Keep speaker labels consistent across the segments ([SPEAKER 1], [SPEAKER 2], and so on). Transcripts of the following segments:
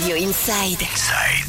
[SPEAKER 1] Radio Inside.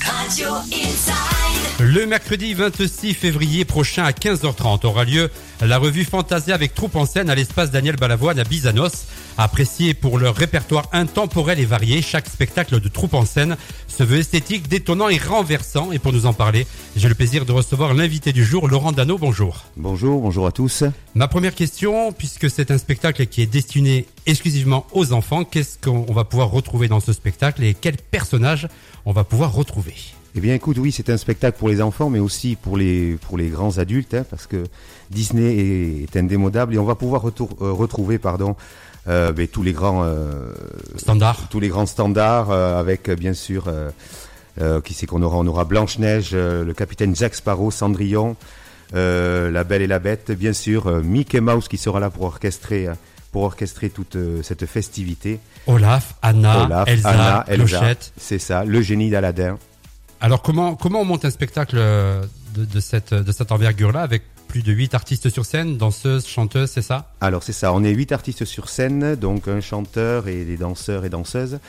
[SPEAKER 1] Radio Inside.
[SPEAKER 2] Le mercredi 26 février prochain à 15h30 aura lieu la revue Fantasia avec troupe en scène à l'espace Daniel Balavoine à Bizanos. Apprécié pour leur répertoire intemporel et varié, chaque spectacle de troupe en scène se veut esthétique, détonnant et renversant. Et pour nous en parler, j'ai le plaisir de recevoir l'invité du jour, Laurent Dano. Bonjour.
[SPEAKER 3] Bonjour, bonjour à tous.
[SPEAKER 2] Ma première question, puisque c'est un spectacle qui est destiné exclusivement aux enfants, qu'est-ce qu'on va pouvoir retrouver dans ce spectacle et quels personnages on va pouvoir retrouver?
[SPEAKER 3] Eh bien, écoute, oui, c'est un spectacle pour les enfants, mais aussi pour les, pour les grands adultes, hein, parce que Disney est, est indémodable et on va pouvoir retour- euh, retrouver, pardon, euh, ben, tous les grands euh,
[SPEAKER 2] Standard.
[SPEAKER 3] tous les grands standards, euh, avec euh, bien sûr, euh, qui c'est qu'on aura? On aura Blanche Neige, euh, le capitaine Jack Sparrow, Cendrillon, euh, La Belle et la Bête, bien sûr, Mickey Mouse qui sera là pour orchestrer, pour orchestrer toute cette festivité.
[SPEAKER 2] Olaf, Anna,
[SPEAKER 3] Olaf,
[SPEAKER 2] Elsa,
[SPEAKER 3] Anna, Elsa,
[SPEAKER 2] Clochette.
[SPEAKER 3] c'est ça, le génie d'Aladin.
[SPEAKER 2] Alors comment comment on monte un spectacle euh, de, de cette de cette envergure-là avec plus de 8 artistes sur scène, danseuses, chanteuses, c'est ça?
[SPEAKER 3] Alors c'est ça, on est huit artistes sur scène, donc un chanteur et des danseurs et danseuses.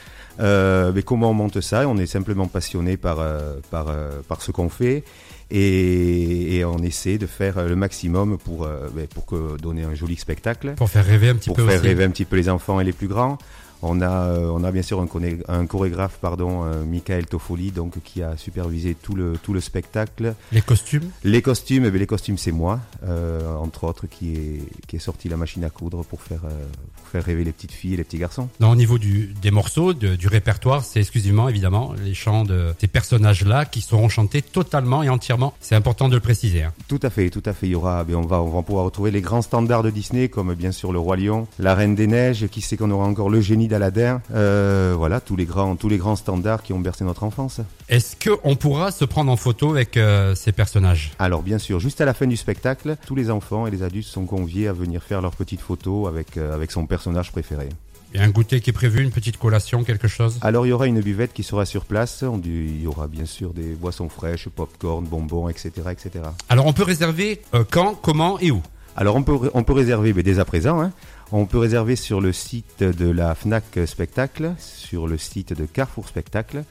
[SPEAKER 3] Euh, mais comment on monte ça? On est simplement passionné par euh, par par ce qu'on fait et, et on essaie de faire le maximum pour ben, pour que donner un joli spectacle,
[SPEAKER 2] Pour faire rêver un petit
[SPEAKER 3] pour
[SPEAKER 2] peu
[SPEAKER 3] faire
[SPEAKER 2] aussi.
[SPEAKER 3] rêver un petit peu les enfants et les plus grands. On a, euh, on a bien sûr un, chorégraphe, pardon, euh, Michael Toffoli, donc qui a supervisé tout le tout le spectacle.
[SPEAKER 2] Les costumes?
[SPEAKER 3] Les costumes, eh bien, les costumes c'est moi, euh, entre autres, qui est qui est sorti la machine à coudre pour faire euh, pour faire rêver les petites filles et les petits garçons.
[SPEAKER 2] Non, au niveau du, des morceaux, de- du répertoire, c'est exclusivement évidemment les chants de ces personnages-là qui seront chantés totalement et entièrement. C'est important de le préciser. hein.
[SPEAKER 3] Tout à fait, tout à fait. Il y aura, ben, on va on va pouvoir retrouver les grands standards de Disney comme bien sûr le roi lion, la reine des neiges, qui sait qu'on aura encore le génie d'Aladin. Euh, voilà, tous les grands tous les grands standards qui ont bercé notre enfance.
[SPEAKER 2] Est-ce que on pourra se prendre en photo avec euh, ces personnages?
[SPEAKER 3] Alors bien sûr, juste à la fin du spectacle, tous les enfants et les adultes sont conviés à venir faire leurs petites photos avec euh, avec son personnage préféré.
[SPEAKER 2] Il y a un goûter qui est prévu, une petite collation, quelque chose?
[SPEAKER 3] Alors il y aura une buvette qui sera sur place. On dit- Il y aura bien sûr des boissons fraîches, popcorn, bonbons, etc., etc.
[SPEAKER 2] Alors on peut réserver euh, quand, comment et où?
[SPEAKER 3] Alors on peut on peut réserver mais dès à présent. Hein. On peut réserver sur le site de la Fnac Spectacle, sur le site de Carrefour Spectacle.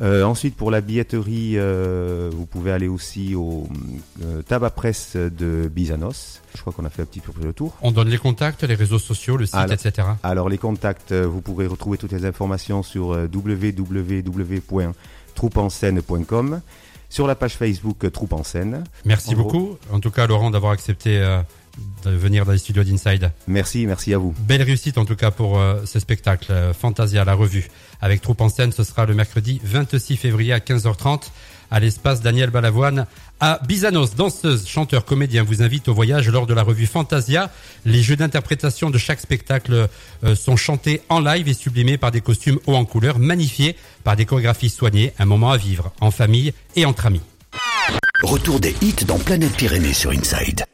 [SPEAKER 3] Euh, ensuite pour la billetterie, euh, vous pouvez aller aussi au euh, tabac presse de Bizanos. Je crois qu'on a fait un petit peu le tour.
[SPEAKER 2] On donne les contacts, les réseaux sociaux, le site,
[SPEAKER 3] Alors-
[SPEAKER 2] etc.
[SPEAKER 3] Alors les contacts, euh, vous pourrez retrouver toutes les informations sur euh, www.troupenscène.com, sur la page Facebook euh, Troupe en scène.
[SPEAKER 2] Merci
[SPEAKER 3] En gros.
[SPEAKER 2] beaucoup, en tout cas Laurent, d'avoir accepté euh, de venir dans les studios d'Inside.
[SPEAKER 3] Merci, merci à vous.
[SPEAKER 2] Belle réussite en tout cas pour euh, ce spectacle, euh, Fantasia, la revue. Avec troupe en scène, ce sera le mercredi 26 février à 15h30 à l'espace Daniel Balavoine à Bizanos. Danseuse, chanteur, comédien vous invite au voyage lors de la revue Fantasia. Les jeux d'interprétation de chaque spectacle euh, sont chantés en live et sublimés par des costumes hauts en couleur, magnifiés par des chorégraphies soignées. Un moment à vivre en famille et entre amis.
[SPEAKER 4] Retour des hits dans Planète Pyrénées sur Inside.